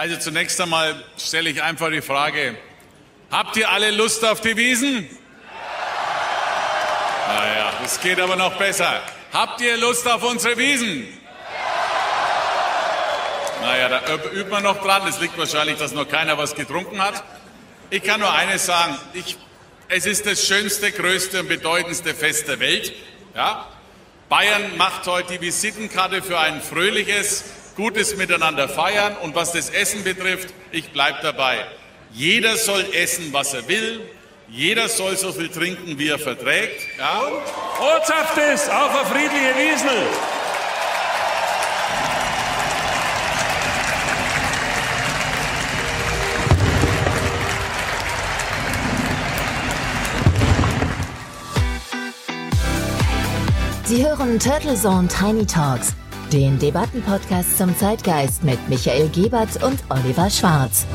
Also zunächst einmal stelle ich einfach die Frage, habt ihr alle Lust auf die Wiesen? Naja, es geht aber noch besser. Habt ihr Lust auf unsere Wiesen? Naja, da übt man noch dran. Es liegt wahrscheinlich, dass noch keiner was getrunken hat. Ich kann nur eines sagen. Ich, es ist das schönste, größte und bedeutendste Fest der Welt. Ja? Bayern macht heute die Visitenkarte für ein fröhliches, gutes Miteinander feiern. Und was das Essen betrifft, ich bleibe dabei. Jeder soll essen, was er will. Jeder soll so viel trinken, wie er verträgt. Ja? Und Ortschaft ist auf eine friedliche Wiesel. Sie hören Turtle Zone Tiny Talks, den Debattenpodcast zum Zeitgeist mit Michael Gebert und Oliver Schwarz.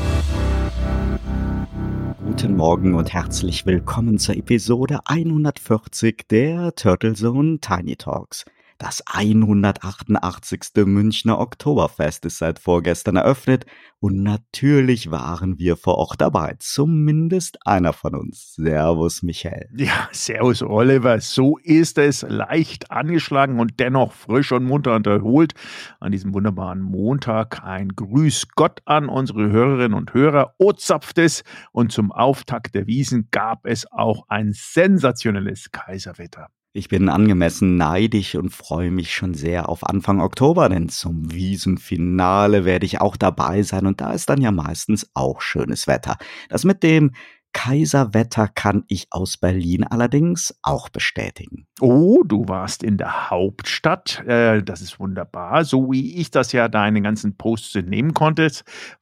Guten Morgen und herzlich willkommen zur Episode 140 der Turtle Zone Tiny Talks. Das 188. Münchner Oktoberfest ist seit vorgestern eröffnet und natürlich waren wir vor Ort dabei. Zumindest einer von uns. Servus, Michael. Ja, servus, Oliver. So ist es. Leicht angeschlagen und dennoch frisch und munter und erholt. An diesem wunderbaren Montag ein Grüß Gott an unsere Hörerinnen und Hörer. O zapft es. Und zum Auftakt der Wiesen gab es auch ein sensationelles Kaiserwetter. Ich bin angemessen neidisch und freue mich schon sehr auf Anfang Oktober, denn zum Wiesenfinale werde ich auch dabei sein und da ist dann ja meistens auch schönes Wetter. Das mit dem Kaiserwetter kann ich aus Berlin allerdings auch bestätigen. Oh, du warst in der Hauptstadt. Äh, das ist wunderbar. So wie ich das ja deine ganzen Posts nehmen konnte,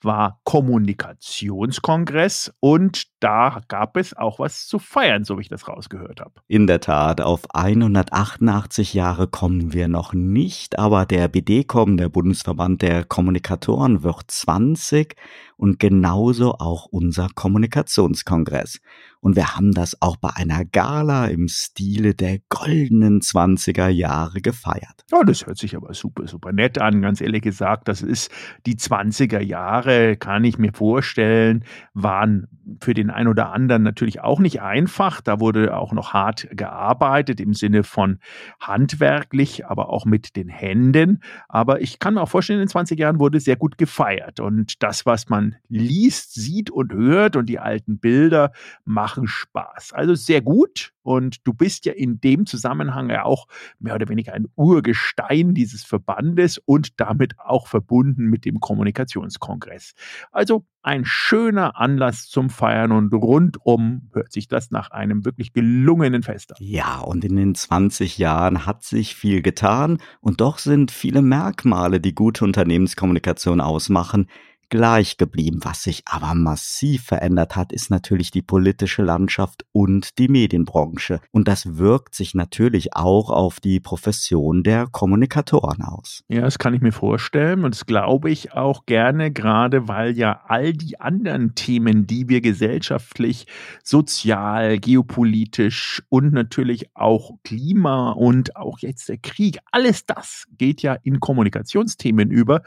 war Kommunikationskongress und da gab es auch was zu feiern, so wie ich das rausgehört habe. In der Tat, auf 188 Jahre kommen wir noch nicht, aber der BDCom, der Bundesverband der Kommunikatoren, wird 20 und genauso auch unser Kommunikationskongress. Und wir haben das auch bei einer Gala im Stile der goldenen 20er Jahre gefeiert. Ja, das hört sich aber super, super nett an. Ganz ehrlich gesagt, das ist die 20er Jahre, kann ich mir vorstellen, waren für den einen oder anderen natürlich auch nicht einfach. Da wurde auch noch hart gearbeitet im Sinne von handwerklich, aber auch mit den Händen. Aber ich kann mir auch vorstellen, in den 20 Jahren wurde sehr gut gefeiert. Und das, was man liest, sieht und hört und die alten Bilder machen machen Spaß. Also sehr gut. Und du bist ja in dem Zusammenhang ja auch mehr oder weniger ein Urgestein dieses Verbandes und damit auch verbunden mit dem Kommunikationskongress. Also ein schöner Anlass zum Feiern und rundum hört sich das nach einem wirklich gelungenen Fest an. Ja, und in den 20 Jahren hat sich viel getan und doch sind viele Merkmale, die gute Unternehmenskommunikation ausmachen, gleich geblieben. Was sich aber massiv verändert hat, ist natürlich die politische Landschaft und die Medienbranche. Und das wirkt sich natürlich auch auf die Profession der Kommunikatoren aus. Ja, das kann ich mir vorstellen und das glaube ich auch gerne, gerade weil ja all die anderen Themen, die wir gesellschaftlich, sozial, geopolitisch und natürlich auch Klima und auch jetzt der Krieg, alles das geht ja in Kommunikationsthemen über.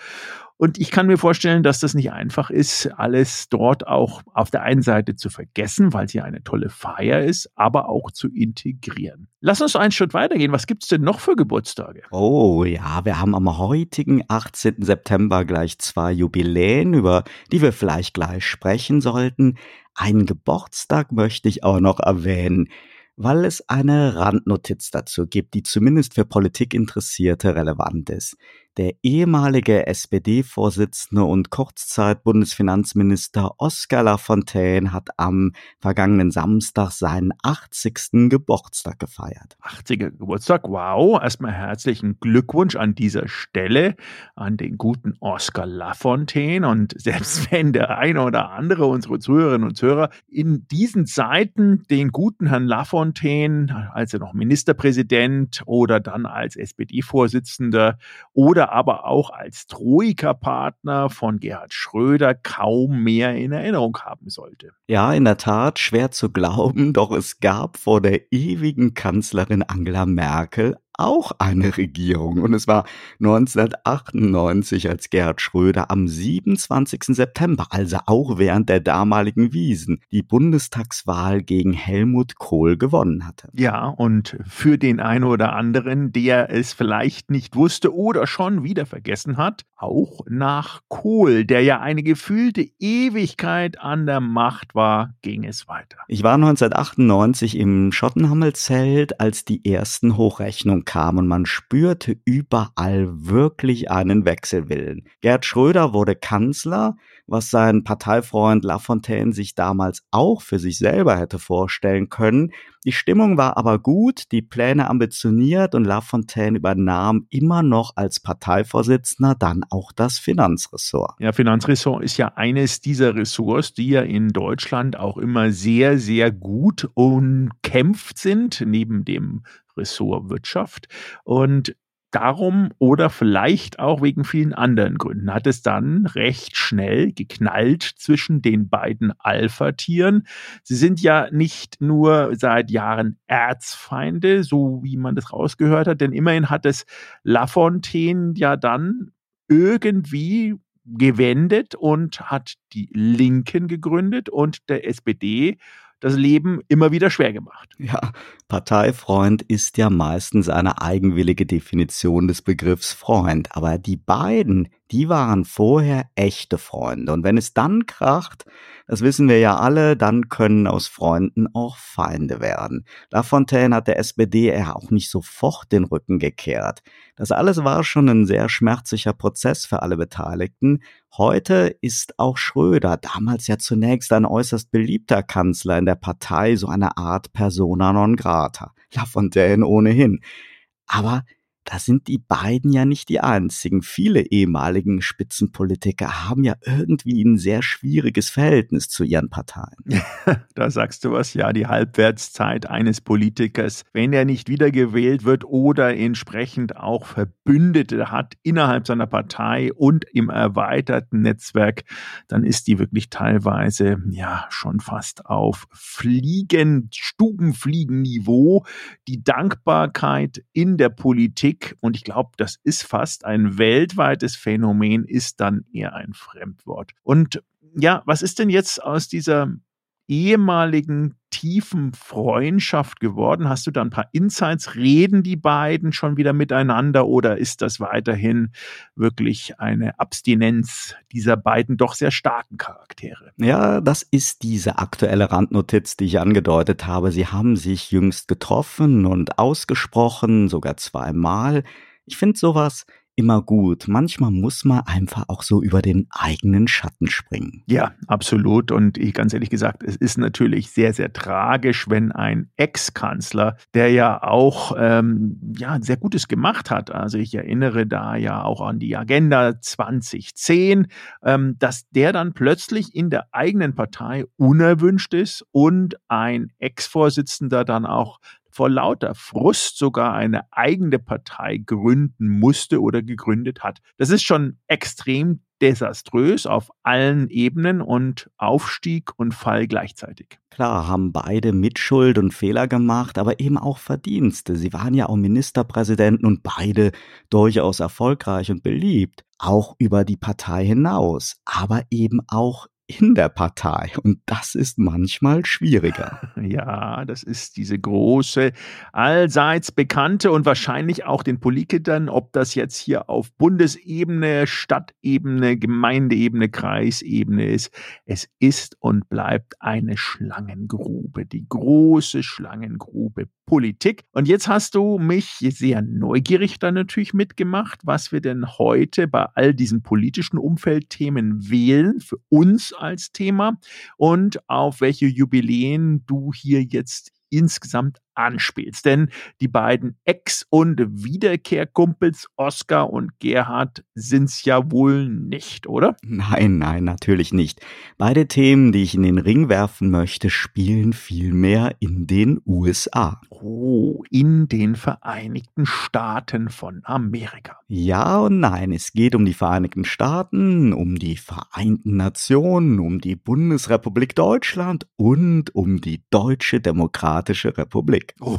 Und ich kann mir vorstellen, dass das nicht einfach ist, alles dort auch auf der einen Seite zu vergessen, weil es ja eine tolle Feier ist, aber auch zu integrieren. Lass uns einen Schritt weitergehen. Was gibt's denn noch für Geburtstage? Oh ja, wir haben am heutigen 18. September gleich zwei Jubiläen, über die wir vielleicht gleich sprechen sollten. Einen Geburtstag möchte ich auch noch erwähnen weil es eine Randnotiz dazu gibt, die zumindest für Politikinteressierte relevant ist. Der ehemalige SPD-Vorsitzende und Kurzzeit-Bundesfinanzminister Oskar Lafontaine hat am vergangenen Samstag seinen 80. Geburtstag gefeiert. 80. Geburtstag, wow. Erstmal herzlichen Glückwunsch an dieser Stelle an den guten Oskar Lafontaine. Und selbst wenn der eine oder andere unserer Zuhörerinnen und Zuhörer in diesen Zeiten den guten Herrn Lafontaine, als er noch Ministerpräsident oder dann als SPD-Vorsitzender oder aber auch als Troika-Partner von Gerhard Schröder kaum mehr in Erinnerung haben sollte. Ja, in der Tat schwer zu glauben, doch es gab vor der ewigen Kanzlerin Angela Merkel auch eine Regierung. Und es war 1998, als Gerhard Schröder am 27. September, also auch während der damaligen Wiesen, die Bundestagswahl gegen Helmut Kohl gewonnen hatte. Ja, und für den einen oder anderen, der es vielleicht nicht wusste oder schon wieder vergessen hat, auch nach Kohl, der ja eine gefühlte Ewigkeit an der Macht war, ging es weiter. Ich war 1998 im Schottenhammelzelt, als die ersten Hochrechnungen kam und man spürte überall wirklich einen Wechselwillen. Gerd Schröder wurde Kanzler, was sein Parteifreund Lafontaine sich damals auch für sich selber hätte vorstellen können. Die Stimmung war aber gut, die Pläne ambitioniert und Lafontaine übernahm immer noch als Parteivorsitzender dann auch das Finanzressort. Ja, Finanzressort ist ja eines dieser Ressorts, die ja in Deutschland auch immer sehr, sehr gut umkämpft sind, neben dem Ressort Wirtschaft. Und darum oder vielleicht auch wegen vielen anderen Gründen hat es dann recht schnell geknallt zwischen den beiden Alpha-Tieren. Sie sind ja nicht nur seit Jahren Erzfeinde, so wie man das rausgehört hat, denn immerhin hat es Lafontaine ja dann irgendwie gewendet und hat die Linken gegründet und der SPD das Leben immer wieder schwer gemacht. Ja, Parteifreund ist ja meistens eine eigenwillige Definition des Begriffs Freund, aber die beiden, die waren vorher echte Freunde und wenn es dann kracht, das wissen wir ja alle, dann können aus Freunden auch Feinde werden. Lafontaine hat der SPD ja auch nicht sofort den Rücken gekehrt. Das alles war schon ein sehr schmerzlicher Prozess für alle Beteiligten. Heute ist auch Schröder, damals ja zunächst ein äußerst beliebter Kanzler in der Partei, so eine Art persona non grata. Lafontaine ohnehin. Aber da sind die beiden ja nicht die einzigen. Viele ehemaligen Spitzenpolitiker haben ja irgendwie ein sehr schwieriges Verhältnis zu ihren Parteien. da sagst du was, ja, die Halbwertszeit eines Politikers, wenn er nicht wiedergewählt wird oder entsprechend auch Verbündete hat innerhalb seiner Partei und im erweiterten Netzwerk, dann ist die wirklich teilweise ja schon fast auf Fliegen, Stubenfliegenniveau. Die Dankbarkeit in der Politik Politik, und ich glaube, das ist fast ein weltweites Phänomen, ist dann eher ein Fremdwort. Und ja, was ist denn jetzt aus dieser ehemaligen tiefen Freundschaft geworden? Hast du da ein paar Insights? Reden die beiden schon wieder miteinander oder ist das weiterhin wirklich eine Abstinenz dieser beiden doch sehr starken Charaktere? Ja, das ist diese aktuelle Randnotiz, die ich angedeutet habe. Sie haben sich jüngst getroffen und ausgesprochen, sogar zweimal. Ich finde sowas immer gut. Manchmal muss man einfach auch so über den eigenen Schatten springen. Ja, absolut. Und ich ganz ehrlich gesagt, es ist natürlich sehr, sehr tragisch, wenn ein Ex-Kanzler, der ja auch ähm, ja, sehr Gutes gemacht hat, also ich erinnere da ja auch an die Agenda 2010, ähm, dass der dann plötzlich in der eigenen Partei unerwünscht ist und ein Ex-Vorsitzender dann auch vor lauter Frust sogar eine eigene Partei gründen musste oder gegründet hat. Das ist schon extrem desaströs auf allen Ebenen und Aufstieg und Fall gleichzeitig. Klar, haben beide Mitschuld und Fehler gemacht, aber eben auch Verdienste. Sie waren ja auch Ministerpräsidenten und beide durchaus erfolgreich und beliebt, auch über die Partei hinaus, aber eben auch in der Partei. Und das ist manchmal schwieriger. Ja, das ist diese große, allseits bekannte und wahrscheinlich auch den Politikern, ob das jetzt hier auf Bundesebene, Stadtebene, Gemeindeebene, Kreisebene ist. Es ist und bleibt eine Schlangengrube, die große Schlangengrube Politik. Und jetzt hast du mich sehr neugierig dann natürlich mitgemacht, was wir denn heute bei all diesen politischen Umfeldthemen wählen für uns als Thema und auf welche Jubiläen du hier jetzt insgesamt anspielst. Denn die beiden Ex- und Wiederkehrkumpels Oskar und Gerhard sind's ja wohl nicht, oder? Nein, nein, natürlich nicht. Beide Themen, die ich in den Ring werfen möchte, spielen vielmehr in den USA. Oh, in den Vereinigten Staaten von Amerika. Ja und nein, es geht um die Vereinigten Staaten, um die Vereinten Nationen, um die Bundesrepublik Deutschland und um die Deutsche Demokratische Republik. Oh,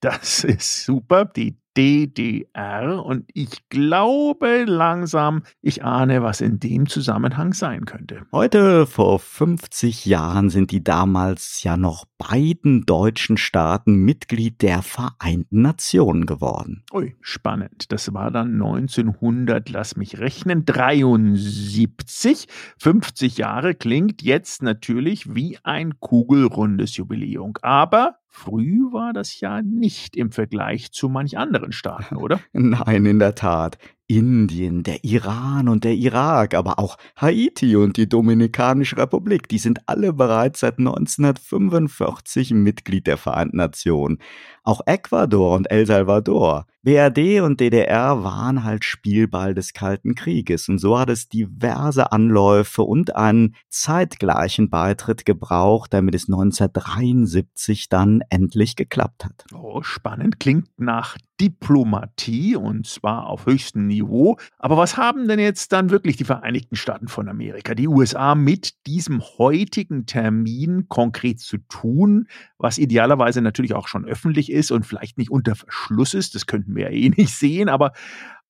das ist super. Die DDR und ich glaube langsam, ich ahne, was in dem Zusammenhang sein könnte. Heute vor 50 Jahren sind die damals ja noch beiden deutschen Staaten Mitglied der Vereinten Nationen geworden. Ui, spannend. Das war dann 1900, lass mich rechnen, 73. 50 Jahre klingt jetzt natürlich wie ein kugelrundes Jubiläum. Aber Früh war das ja nicht im Vergleich zu manch anderen Staaten, oder? Nein, in der Tat. Indien, der Iran und der Irak, aber auch Haiti und die Dominikanische Republik, die sind alle bereits seit 1945 Mitglied der Vereinten Nationen. Auch Ecuador und El Salvador. BRD und DDR waren halt Spielball des Kalten Krieges und so hat es diverse Anläufe und einen zeitgleichen Beitritt gebraucht, damit es 1973 dann endlich geklappt hat. Oh, spannend. Klingt nach Diplomatie und zwar auf höchstem Niveau. Aber was haben denn jetzt dann wirklich die Vereinigten Staaten von Amerika, die USA mit diesem heutigen Termin konkret zu tun, was idealerweise natürlich auch schon öffentlich ist und vielleicht nicht unter Verschluss ist, das könnten wir ja eh nicht sehen, aber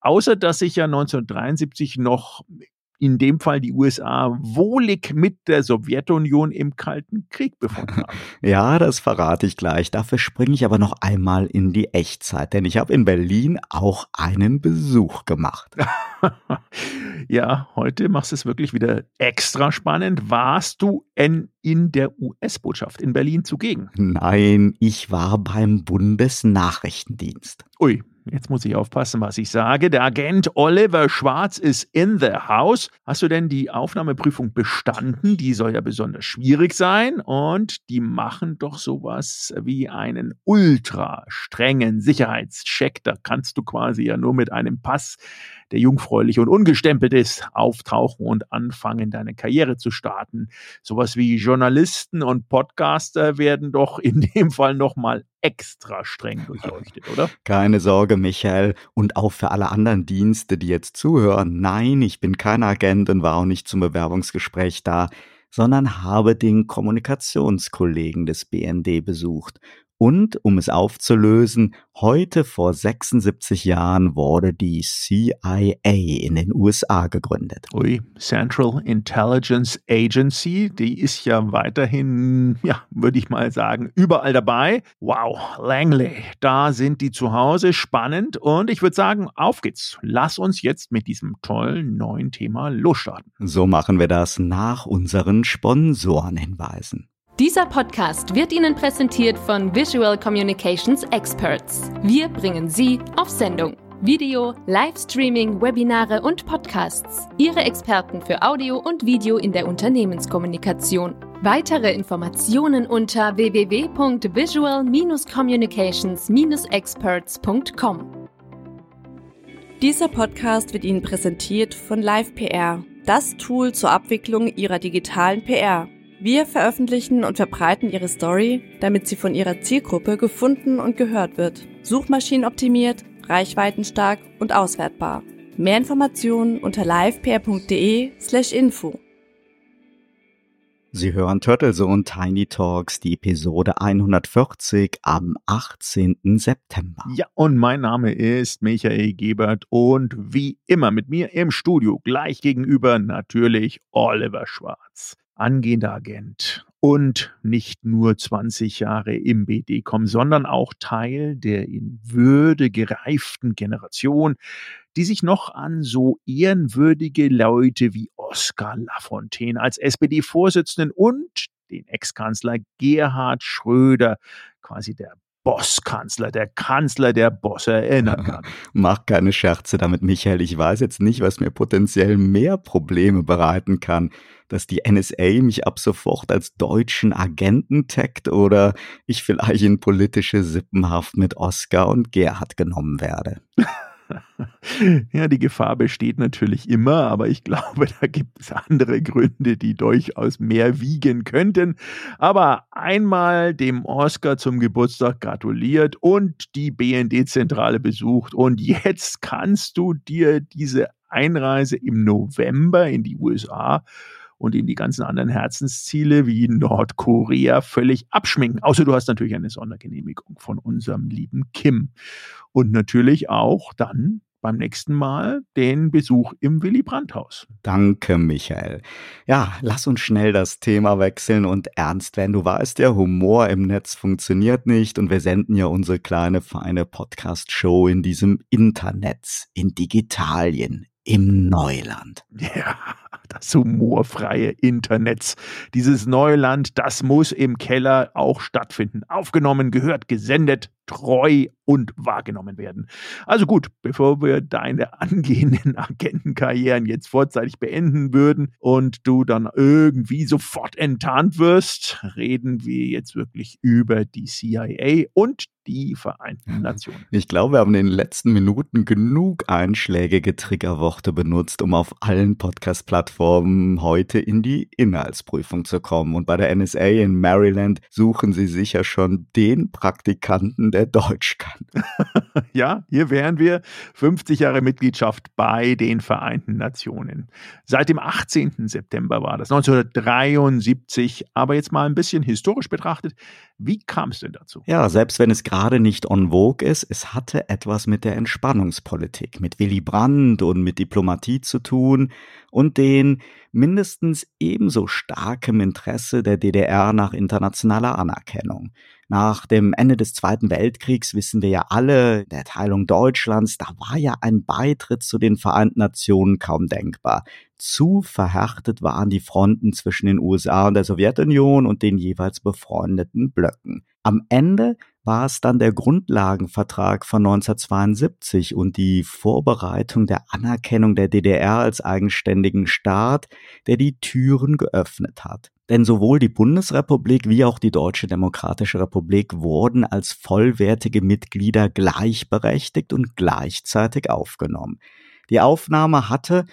außer dass sich ja 1973 noch in dem Fall die USA wohlig mit der Sowjetunion im Kalten Krieg befunden haben. ja, das verrate ich gleich. Dafür springe ich aber noch einmal in die Echtzeit, denn ich habe in Berlin auch einen Besuch gemacht. ja, heute machst du es wirklich wieder extra spannend. Warst du in, in der US-Botschaft in Berlin zugegen? Nein, ich war beim Bundesnachrichtendienst. Ui, Jetzt muss ich aufpassen, was ich sage. Der Agent Oliver Schwarz ist in the house. Hast du denn die Aufnahmeprüfung bestanden? Die soll ja besonders schwierig sein. Und die machen doch sowas wie einen ultra strengen Sicherheitscheck. Da kannst du quasi ja nur mit einem Pass der jungfräulich und ungestempelt ist, auftauchen und anfangen, deine Karriere zu starten. Sowas wie Journalisten und Podcaster werden doch in dem Fall nochmal extra streng durchleuchtet, oder? Keine Sorge, Michael. Und auch für alle anderen Dienste, die jetzt zuhören. Nein, ich bin kein Agent und war auch nicht zum Bewerbungsgespräch da sondern habe den Kommunikationskollegen des BND besucht und um es aufzulösen, heute vor 76 Jahren wurde die CIA in den USA gegründet. Ui, Central Intelligence Agency, die ist ja weiterhin, ja, würde ich mal sagen, überall dabei. Wow, Langley, da sind die zu Hause, spannend und ich würde sagen, auf geht's. Lass uns jetzt mit diesem tollen neuen Thema losstarten. So machen wir das nach unseren Sponsorenhinweisen. Dieser Podcast wird Ihnen präsentiert von Visual Communications Experts. Wir bringen Sie auf Sendung. Video, Livestreaming, Webinare und Podcasts. Ihre Experten für Audio und Video in der Unternehmenskommunikation. Weitere Informationen unter www.visual-communications-experts.com. Dieser Podcast wird Ihnen präsentiert von LivePR, das Tool zur Abwicklung Ihrer digitalen PR. Wir veröffentlichen und verbreiten Ihre Story, damit sie von Ihrer Zielgruppe gefunden und gehört wird. Suchmaschinenoptimiert, reichweitenstark und auswertbar. Mehr Informationen unter livepr.de slash info. Sie hören Turtlesohn Tiny Talks, die Episode 140 am 18. September. Ja, und mein Name ist Michael Gebert und wie immer mit mir im Studio gleich gegenüber natürlich Oliver Schwarz angehender Agent und nicht nur 20 Jahre im BD-Com, sondern auch Teil der in Würde gereiften Generation, die sich noch an so ehrenwürdige Leute wie Oskar Lafontaine als SPD-Vorsitzenden und den Ex-Kanzler Gerhard Schröder, quasi der Bosskanzler, der Kanzler der Bosse erinnern kann. Mach keine Scherze damit, Michael. Ich weiß jetzt nicht, was mir potenziell mehr Probleme bereiten kann. Dass die NSA mich ab sofort als deutschen Agenten taggt oder ich vielleicht in politische Sippenhaft mit Oscar und Gerhard genommen werde. ja, die Gefahr besteht natürlich immer, aber ich glaube, da gibt es andere Gründe, die durchaus mehr wiegen könnten. Aber einmal dem Oscar zum Geburtstag gratuliert und die BND-Zentrale besucht. Und jetzt kannst du dir diese Einreise im November in die USA und ihnen die ganzen anderen Herzensziele wie Nordkorea völlig abschminken. Außer du hast natürlich eine Sondergenehmigung von unserem lieben Kim. Und natürlich auch dann beim nächsten Mal den Besuch im Willy Brandt-Haus. Danke, Michael. Ja, lass uns schnell das Thema wechseln und ernst werden. Du weißt ja, Humor im Netz funktioniert nicht und wir senden ja unsere kleine, feine Podcast-Show in diesem Internet, in Digitalien, im Neuland. Ja, das humorfreie Internet. Dieses Neuland, das muss im Keller auch stattfinden. Aufgenommen, gehört, gesendet, treu und wahrgenommen werden. Also gut, bevor wir deine angehenden Agentenkarrieren jetzt vorzeitig beenden würden und du dann irgendwie sofort enttarnt wirst, reden wir jetzt wirklich über die CIA und die Vereinten Nationen. Ich glaube, wir haben in den letzten Minuten genug einschlägige Triggerworte benutzt, um auf allen Podcast-Plattformen heute in die Inhaltsprüfung zu kommen. Und bei der NSA in Maryland suchen sie sicher schon den Praktikanten, der Deutsch kann. ja, hier wären wir 50 Jahre Mitgliedschaft bei den Vereinten Nationen. Seit dem 18. September war das, 1973. Aber jetzt mal ein bisschen historisch betrachtet, wie kam es denn dazu? Ja, selbst wenn es gerade nicht on vogue ist, es hatte etwas mit der Entspannungspolitik, mit Willy Brandt und mit Diplomatie zu tun und den mindestens ebenso starkem Interesse der DDR nach internationaler Anerkennung. Nach dem Ende des Zweiten Weltkriegs wissen wir ja alle, der Teilung Deutschlands, da war ja ein Beitritt zu den Vereinten Nationen kaum denkbar. Zu verhärtet waren die Fronten zwischen den USA und der Sowjetunion und den jeweils befreundeten Blöcken. Am Ende war es dann der Grundlagenvertrag von 1972 und die Vorbereitung der Anerkennung der DDR als eigenständigen Staat, der die Türen geöffnet hat. Denn sowohl die Bundesrepublik wie auch die Deutsche Demokratische Republik wurden als vollwertige Mitglieder gleichberechtigt und gleichzeitig aufgenommen. Die Aufnahme hatte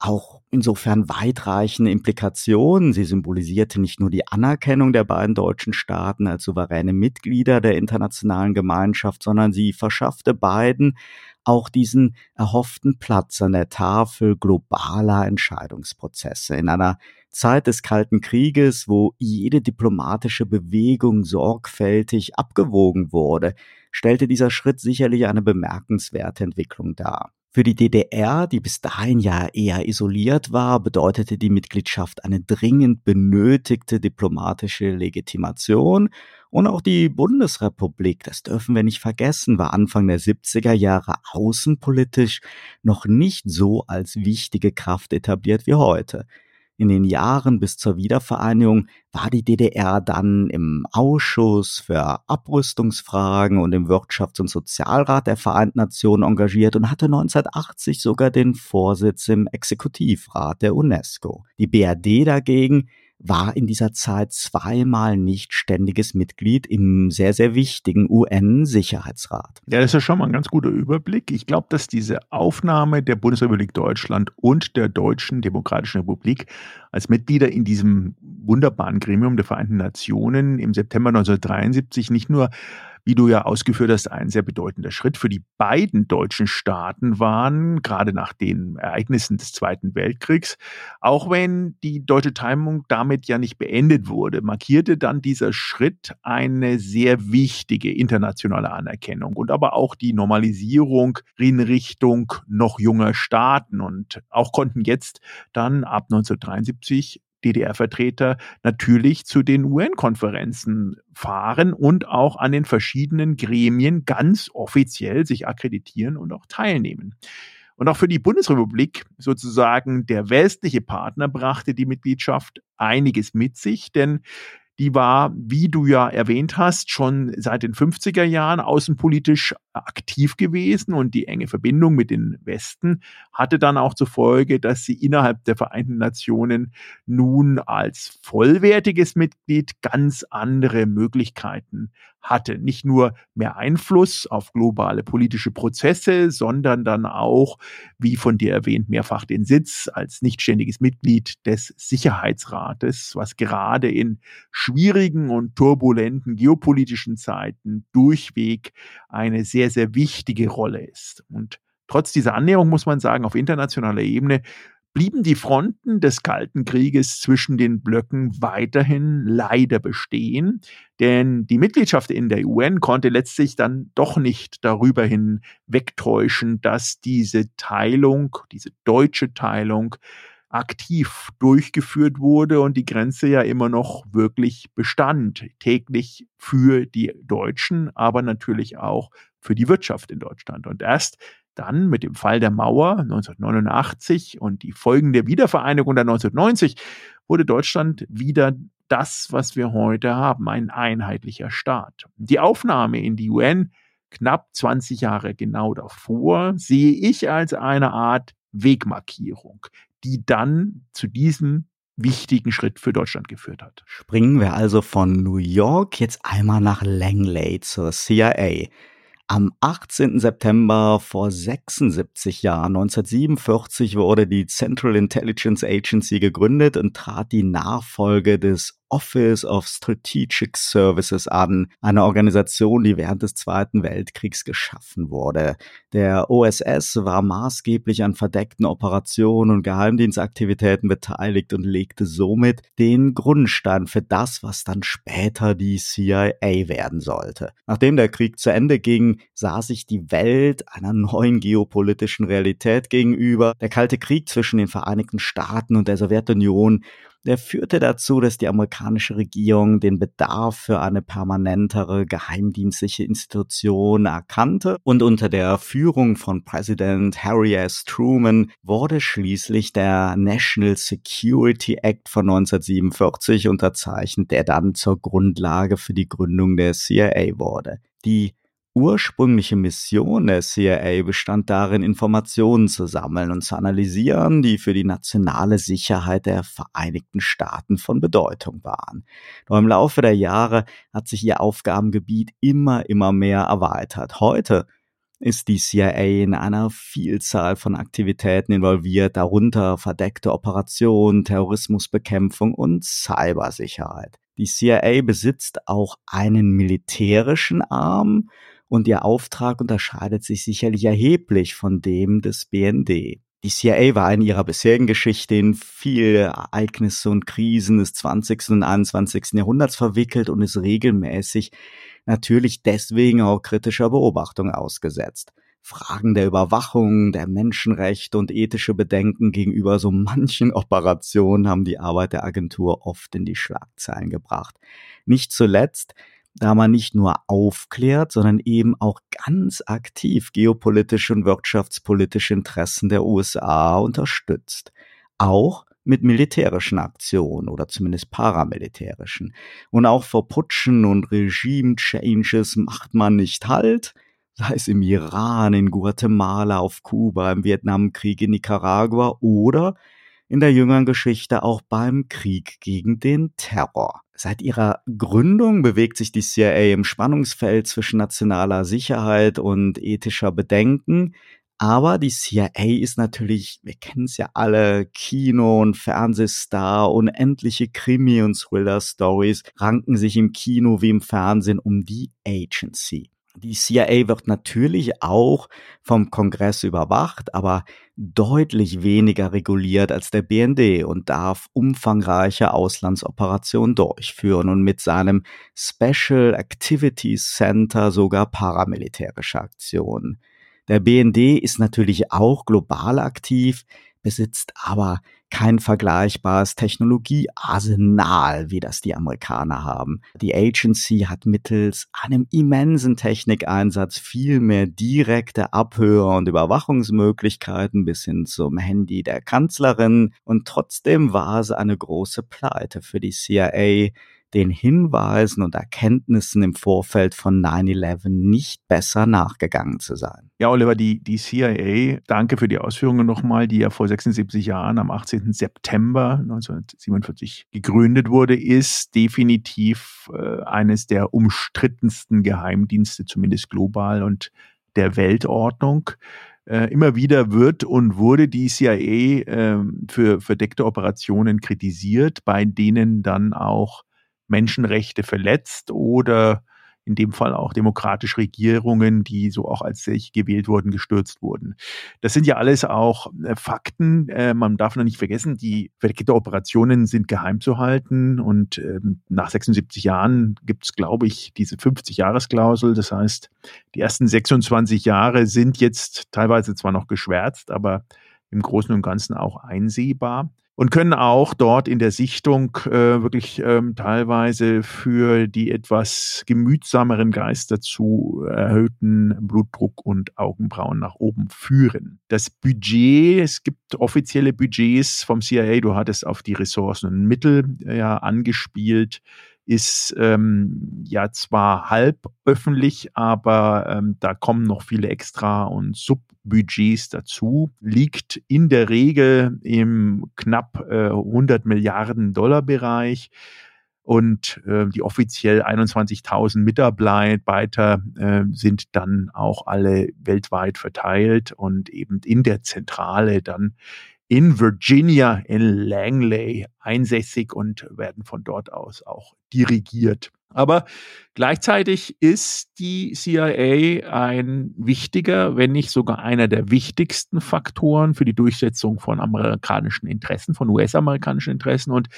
auch insofern weitreichende Implikationen. Sie symbolisierte nicht nur die Anerkennung der beiden deutschen Staaten als souveräne Mitglieder der internationalen Gemeinschaft, sondern sie verschaffte beiden auch diesen erhofften Platz an der Tafel globaler Entscheidungsprozesse. In einer Zeit des Kalten Krieges, wo jede diplomatische Bewegung sorgfältig abgewogen wurde, stellte dieser Schritt sicherlich eine bemerkenswerte Entwicklung dar. Für die DDR, die bis dahin ja eher isoliert war, bedeutete die Mitgliedschaft eine dringend benötigte diplomatische Legitimation und auch die Bundesrepublik, das dürfen wir nicht vergessen, war Anfang der 70er Jahre außenpolitisch noch nicht so als wichtige Kraft etabliert wie heute. In den Jahren bis zur Wiedervereinigung war die DDR dann im Ausschuss für Abrüstungsfragen und im Wirtschafts- und Sozialrat der Vereinten Nationen engagiert und hatte 1980 sogar den Vorsitz im Exekutivrat der UNESCO. Die BRD dagegen war in dieser Zeit zweimal nicht ständiges Mitglied im sehr, sehr wichtigen UN-Sicherheitsrat. Ja, das ist ja schon mal ein ganz guter Überblick. Ich glaube, dass diese Aufnahme der Bundesrepublik Deutschland und der Deutschen Demokratischen Republik als Mitglieder in diesem wunderbaren Gremium der Vereinten Nationen im September 1973 nicht nur wie du ja ausgeführt hast, ein sehr bedeutender Schritt für die beiden deutschen Staaten waren, gerade nach den Ereignissen des Zweiten Weltkriegs. Auch wenn die deutsche Teilung damit ja nicht beendet wurde, markierte dann dieser Schritt eine sehr wichtige internationale Anerkennung und aber auch die Normalisierung in Richtung noch junger Staaten. Und auch konnten jetzt dann ab 1973 DDR-Vertreter natürlich zu den UN-Konferenzen fahren und auch an den verschiedenen Gremien ganz offiziell sich akkreditieren und auch teilnehmen. Und auch für die Bundesrepublik sozusagen der westliche Partner brachte die Mitgliedschaft einiges mit sich, denn die war, wie du ja erwähnt hast, schon seit den 50er Jahren außenpolitisch aktiv gewesen und die enge Verbindung mit den Westen hatte dann auch zur Folge, dass sie innerhalb der Vereinten Nationen nun als vollwertiges Mitglied ganz andere Möglichkeiten hatte. Nicht nur mehr Einfluss auf globale politische Prozesse, sondern dann auch, wie von dir erwähnt, mehrfach den Sitz als nichtständiges Mitglied des Sicherheitsrates, was gerade in schwierigen und turbulenten geopolitischen Zeiten durchweg eine sehr sehr, wichtige Rolle ist. Und trotz dieser Annäherung muss man sagen, auf internationaler Ebene blieben die Fronten des Kalten Krieges zwischen den Blöcken weiterhin leider bestehen, denn die Mitgliedschaft in der UN konnte letztlich dann doch nicht darüber hin wegtäuschen, dass diese Teilung, diese deutsche Teilung, aktiv durchgeführt wurde und die Grenze ja immer noch wirklich bestand, täglich für die Deutschen, aber natürlich auch für die Wirtschaft in Deutschland. Und erst dann mit dem Fall der Mauer 1989 und die Folgen der Wiedervereinigung dann 1990 wurde Deutschland wieder das, was wir heute haben, ein einheitlicher Staat. Die Aufnahme in die UN knapp 20 Jahre genau davor sehe ich als eine Art Wegmarkierung, die dann zu diesem wichtigen Schritt für Deutschland geführt hat. Springen wir also von New York jetzt einmal nach Langley zur CIA. Am 18. September vor 76 Jahren, 1947, wurde die Central Intelligence Agency gegründet und trat die Nachfolge des Office of Strategic Services an, eine Organisation, die während des Zweiten Weltkriegs geschaffen wurde. Der OSS war maßgeblich an verdeckten Operationen und Geheimdienstaktivitäten beteiligt und legte somit den Grundstein für das, was dann später die CIA werden sollte. Nachdem der Krieg zu Ende ging, sah sich die Welt einer neuen geopolitischen Realität gegenüber. Der Kalte Krieg zwischen den Vereinigten Staaten und der Sowjetunion der führte dazu, dass die amerikanische Regierung den Bedarf für eine permanentere geheimdienstliche Institution erkannte und unter der Führung von Präsident Harry S. Truman wurde schließlich der National Security Act von 1947 unterzeichnet, der dann zur Grundlage für die Gründung der CIA wurde. Die ursprüngliche Mission der CIA bestand darin, Informationen zu sammeln und zu analysieren, die für die nationale Sicherheit der Vereinigten Staaten von Bedeutung waren. Doch im Laufe der Jahre hat sich ihr Aufgabengebiet immer, immer mehr erweitert. Heute ist die CIA in einer Vielzahl von Aktivitäten involviert, darunter verdeckte Operationen, Terrorismusbekämpfung und Cybersicherheit. Die CIA besitzt auch einen militärischen Arm und ihr Auftrag unterscheidet sich sicherlich erheblich von dem des BND. Die CIA war in ihrer bisherigen Geschichte in viele Ereignisse und Krisen des 20. und 21. Jahrhunderts verwickelt und ist regelmäßig natürlich deswegen auch kritischer Beobachtung ausgesetzt. Fragen der Überwachung, der Menschenrechte und ethische Bedenken gegenüber so manchen Operationen haben die Arbeit der Agentur oft in die Schlagzeilen gebracht. Nicht zuletzt da man nicht nur aufklärt, sondern eben auch ganz aktiv geopolitische und wirtschaftspolitische Interessen der USA unterstützt. Auch mit militärischen Aktionen oder zumindest paramilitärischen. Und auch vor Putschen und Regime-Changes macht man nicht Halt, sei es im Iran, in Guatemala, auf Kuba, im Vietnamkrieg, in Nicaragua oder in der jüngeren Geschichte auch beim Krieg gegen den Terror. Seit ihrer Gründung bewegt sich die CIA im Spannungsfeld zwischen nationaler Sicherheit und ethischer Bedenken. Aber die CIA ist natürlich, wir kennen es ja alle, Kino- und Fernsehstar, unendliche Krimi- und Thriller-Stories ranken sich im Kino wie im Fernsehen um die Agency. Die CIA wird natürlich auch vom Kongress überwacht, aber deutlich weniger reguliert als der BND und darf umfangreiche Auslandsoperationen durchführen und mit seinem Special Activities Center sogar paramilitärische Aktionen. Der BND ist natürlich auch global aktiv, besitzt aber kein vergleichbares Technologiearsenal, wie das die Amerikaner haben. Die Agency hat mittels einem immensen Technikeinsatz viel mehr direkte Abhör- und Überwachungsmöglichkeiten bis hin zum Handy der Kanzlerin und trotzdem war es eine große Pleite für die CIA, den Hinweisen und Erkenntnissen im Vorfeld von 9-11 nicht besser nachgegangen zu sein. Ja, Oliver, die, die CIA, danke für die Ausführungen nochmal, die ja vor 76 Jahren am 18. September 1947 gegründet wurde, ist definitiv äh, eines der umstrittensten Geheimdienste, zumindest global und der Weltordnung äh, immer wieder wird und wurde die CIA äh, für verdeckte Operationen kritisiert, bei denen dann auch Menschenrechte verletzt oder in dem Fall auch demokratische Regierungen, die so auch als solche gewählt wurden, gestürzt wurden. Das sind ja alles auch äh, Fakten. Äh, man darf noch nicht vergessen, die Verketter-Operationen sind geheim zu halten und ähm, nach 76 Jahren gibt es, glaube ich, diese 50-Jahres-Klausel. Das heißt, die ersten 26 Jahre sind jetzt teilweise zwar noch geschwärzt, aber im Großen und Ganzen auch einsehbar und können auch dort in der Sichtung äh, wirklich ähm, teilweise für die etwas gemütsameren Geister zu erhöhten Blutdruck und Augenbrauen nach oben führen. Das Budget, es gibt offizielle Budgets vom CIA, du hattest auf die Ressourcen und Mittel äh, ja angespielt ist ähm, ja zwar halb öffentlich, aber ähm, da kommen noch viele Extra- und Subbudgets dazu, liegt in der Regel im knapp äh, 100 Milliarden Dollar Bereich. Und äh, die offiziell 21.000 Mitarbeiter äh, sind dann auch alle weltweit verteilt und eben in der Zentrale dann in Virginia, in Langley einsässig und werden von dort aus auch dirigiert. Aber gleichzeitig ist die CIA ein wichtiger, wenn nicht sogar einer der wichtigsten Faktoren für die Durchsetzung von amerikanischen Interessen, von US-amerikanischen Interessen und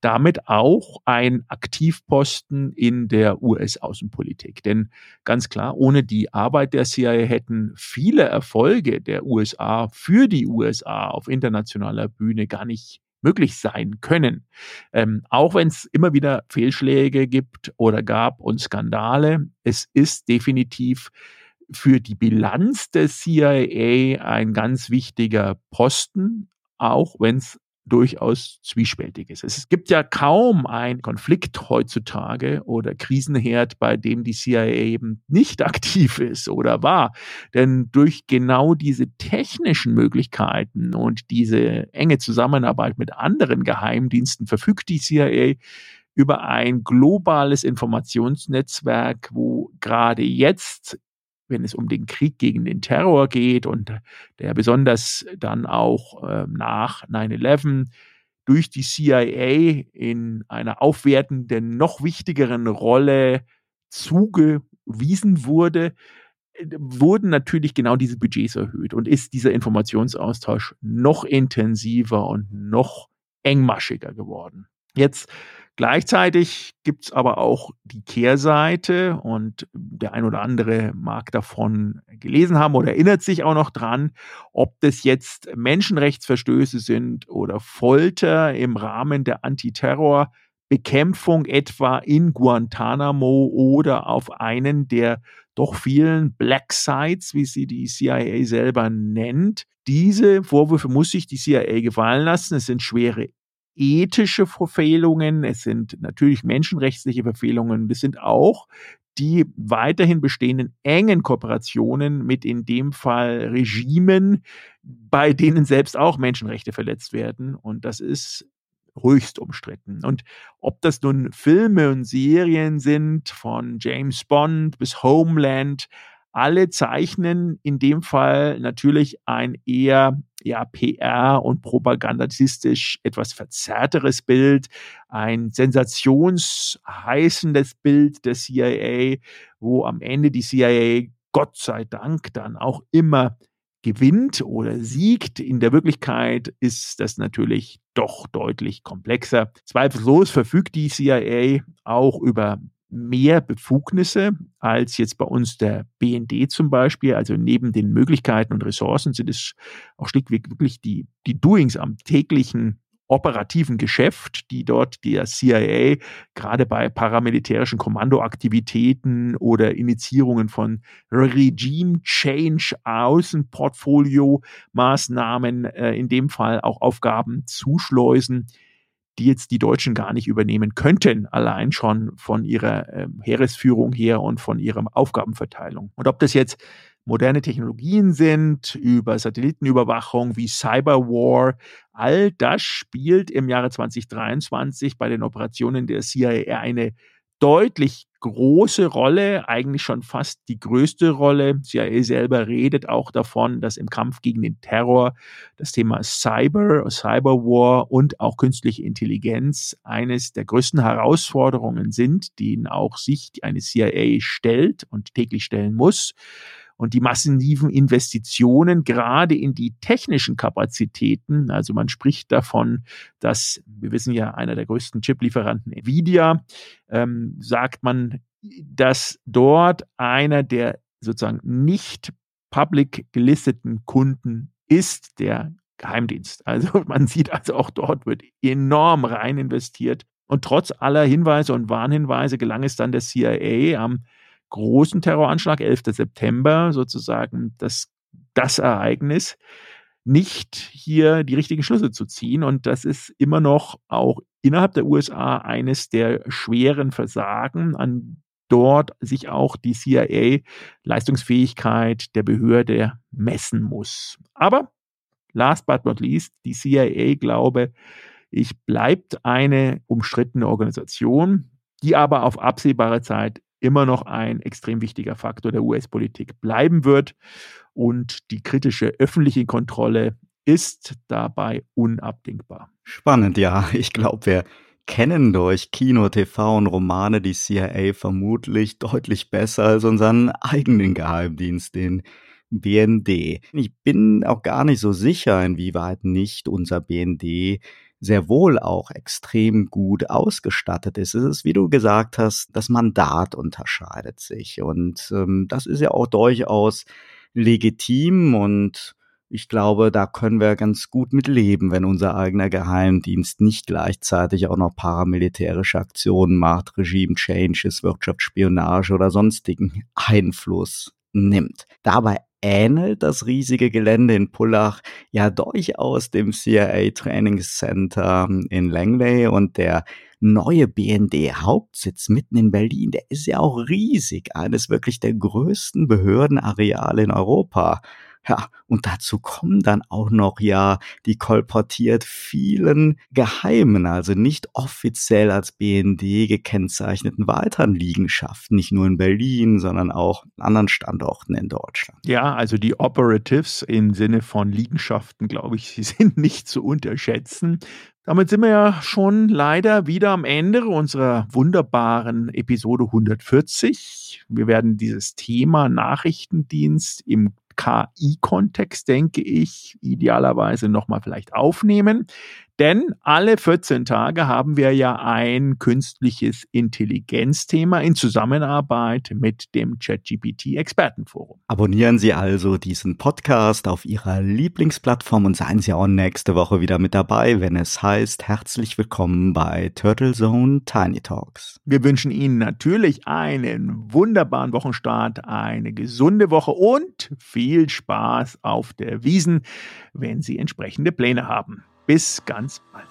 damit auch ein Aktivposten in der US-Außenpolitik. Denn ganz klar, ohne die Arbeit der CIA hätten viele Erfolge der USA für die USA auf internationaler Bühne gar nicht möglich sein können. Ähm, auch wenn es immer wieder Fehlschläge gibt oder gab und Skandale, es ist definitiv für die Bilanz der CIA ein ganz wichtiger Posten, auch wenn es durchaus zwiespältig ist. Es gibt ja kaum einen Konflikt heutzutage oder Krisenherd, bei dem die CIA eben nicht aktiv ist oder war. Denn durch genau diese technischen Möglichkeiten und diese enge Zusammenarbeit mit anderen Geheimdiensten verfügt die CIA über ein globales Informationsnetzwerk, wo gerade jetzt wenn es um den Krieg gegen den Terror geht und der besonders dann auch äh, nach 9-11 durch die CIA in einer aufwertenden, noch wichtigeren Rolle zugewiesen wurde, wurden natürlich genau diese Budgets erhöht und ist dieser Informationsaustausch noch intensiver und noch engmaschiger geworden. Jetzt Gleichzeitig gibt es aber auch die Kehrseite und der ein oder andere mag davon gelesen haben oder erinnert sich auch noch dran, ob das jetzt Menschenrechtsverstöße sind oder Folter im Rahmen der Antiterrorbekämpfung etwa in Guantanamo oder auf einen der doch vielen Black Sites, wie sie die CIA selber nennt. Diese Vorwürfe muss sich die CIA gefallen lassen. Es sind schwere ethische Verfehlungen, es sind natürlich menschenrechtliche Verfehlungen, das sind auch die weiterhin bestehenden engen Kooperationen mit in dem Fall Regimen, bei denen selbst auch Menschenrechte verletzt werden. Und das ist höchst umstritten. Und ob das nun Filme und Serien sind, von James Bond bis Homeland, alle zeichnen in dem Fall natürlich ein eher ja, PR und propagandistisch etwas verzerrteres Bild, ein sensationsheißendes Bild der CIA, wo am Ende die CIA Gott sei Dank dann auch immer gewinnt oder siegt. In der Wirklichkeit ist das natürlich doch deutlich komplexer. Zweifellos verfügt die CIA auch über mehr Befugnisse als jetzt bei uns der BND zum Beispiel. Also neben den Möglichkeiten und Ressourcen sind es auch schlichtweg wirklich die, die Doings am täglichen operativen Geschäft, die dort der CIA gerade bei paramilitärischen Kommandoaktivitäten oder Initiierungen von Regime Change Außenportfolio Maßnahmen äh, in dem Fall auch Aufgaben zuschleusen, die jetzt die Deutschen gar nicht übernehmen könnten, allein schon von ihrer äh, Heeresführung her und von ihrer Aufgabenverteilung. Und ob das jetzt moderne Technologien sind, über Satellitenüberwachung wie Cyberwar, all das spielt im Jahre 2023 bei den Operationen der CIA eine deutlich große Rolle, eigentlich schon fast die größte Rolle. CIA selber redet auch davon, dass im Kampf gegen den Terror das Thema Cyber, Cyberwar und auch künstliche Intelligenz eines der größten Herausforderungen sind, denen auch sich eine CIA stellt und täglich stellen muss und die massiven Investitionen gerade in die technischen Kapazitäten. Also man spricht davon, dass, wir wissen ja, einer der größten Chip-Lieferanten, Nvidia, ähm, sagt man, dass dort einer der sozusagen nicht public gelisteten Kunden ist, der Geheimdienst. Also man sieht also auch dort wird enorm rein investiert. Und trotz aller Hinweise und Warnhinweise gelang es dann der CIA am großen Terroranschlag, 11. September, sozusagen das, das Ereignis, nicht hier die richtigen Schlüsse zu ziehen. Und das ist immer noch auch innerhalb der USA eines der schweren Versagen, an dort sich auch die CIA-Leistungsfähigkeit der Behörde messen muss. Aber last but not least, die CIA, glaube ich, bleibt eine umstrittene Organisation, die aber auf absehbare Zeit immer noch ein extrem wichtiger Faktor der US-Politik bleiben wird. Und die kritische öffentliche Kontrolle ist dabei unabdingbar. Spannend, ja. Ich glaube, wir kennen durch Kino, TV und Romane die CIA vermutlich deutlich besser als unseren eigenen Geheimdienst, den BND. Ich bin auch gar nicht so sicher, inwieweit nicht unser BND sehr wohl auch extrem gut ausgestattet ist. Es ist, wie du gesagt hast, das Mandat unterscheidet sich. Und ähm, das ist ja auch durchaus legitim und ich glaube, da können wir ganz gut mit leben, wenn unser eigener Geheimdienst nicht gleichzeitig auch noch paramilitärische Aktionen macht, Regime-Changes, Wirtschaftsspionage oder sonstigen Einfluss nimmt. Dabei ähnelt das riesige Gelände in Pullach ja durchaus dem CIA Trainingscenter in Langley und der neue BND Hauptsitz mitten in Berlin, der ist ja auch riesig, eines wirklich der größten Behördenareale in Europa. Ja, und dazu kommen dann auch noch ja die kolportiert vielen geheimen, also nicht offiziell als BND gekennzeichneten weiteren Liegenschaften, nicht nur in Berlin, sondern auch an anderen Standorten in Deutschland. Ja, also die Operatives im Sinne von Liegenschaften, glaube ich, sie sind nicht zu unterschätzen. Damit sind wir ja schon leider wieder am Ende unserer wunderbaren Episode 140. Wir werden dieses Thema Nachrichtendienst im KI-Kontext, denke ich, idealerweise nochmal vielleicht aufnehmen. Denn alle 14 Tage haben wir ja ein künstliches Intelligenzthema in Zusammenarbeit mit dem ChatGPT Expertenforum. Abonnieren Sie also diesen Podcast auf Ihrer Lieblingsplattform und seien Sie auch nächste Woche wieder mit dabei, wenn es heißt herzlich willkommen bei Turtle Zone Tiny Talks. Wir wünschen Ihnen natürlich einen wunderbaren Wochenstart, eine gesunde Woche und viel Spaß auf der Wiesen, wenn Sie entsprechende Pläne haben. Bis ganz bald.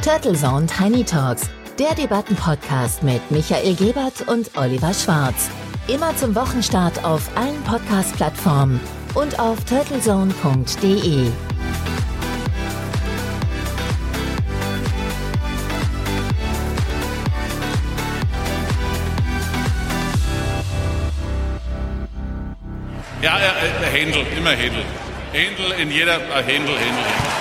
Turtle Zone Tiny Talks, der Debattenpodcast mit Michael Gebert und Oliver Schwarz. Immer zum Wochenstart auf allen Podcast-Plattformen und auf turtlezone.de. Ja, ja, Händel, immer Händel. Händel in jeder, äh, Händel, Händel, Händel.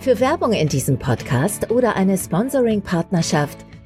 Für Werbung in diesem Podcast oder eine Sponsoring-Partnerschaft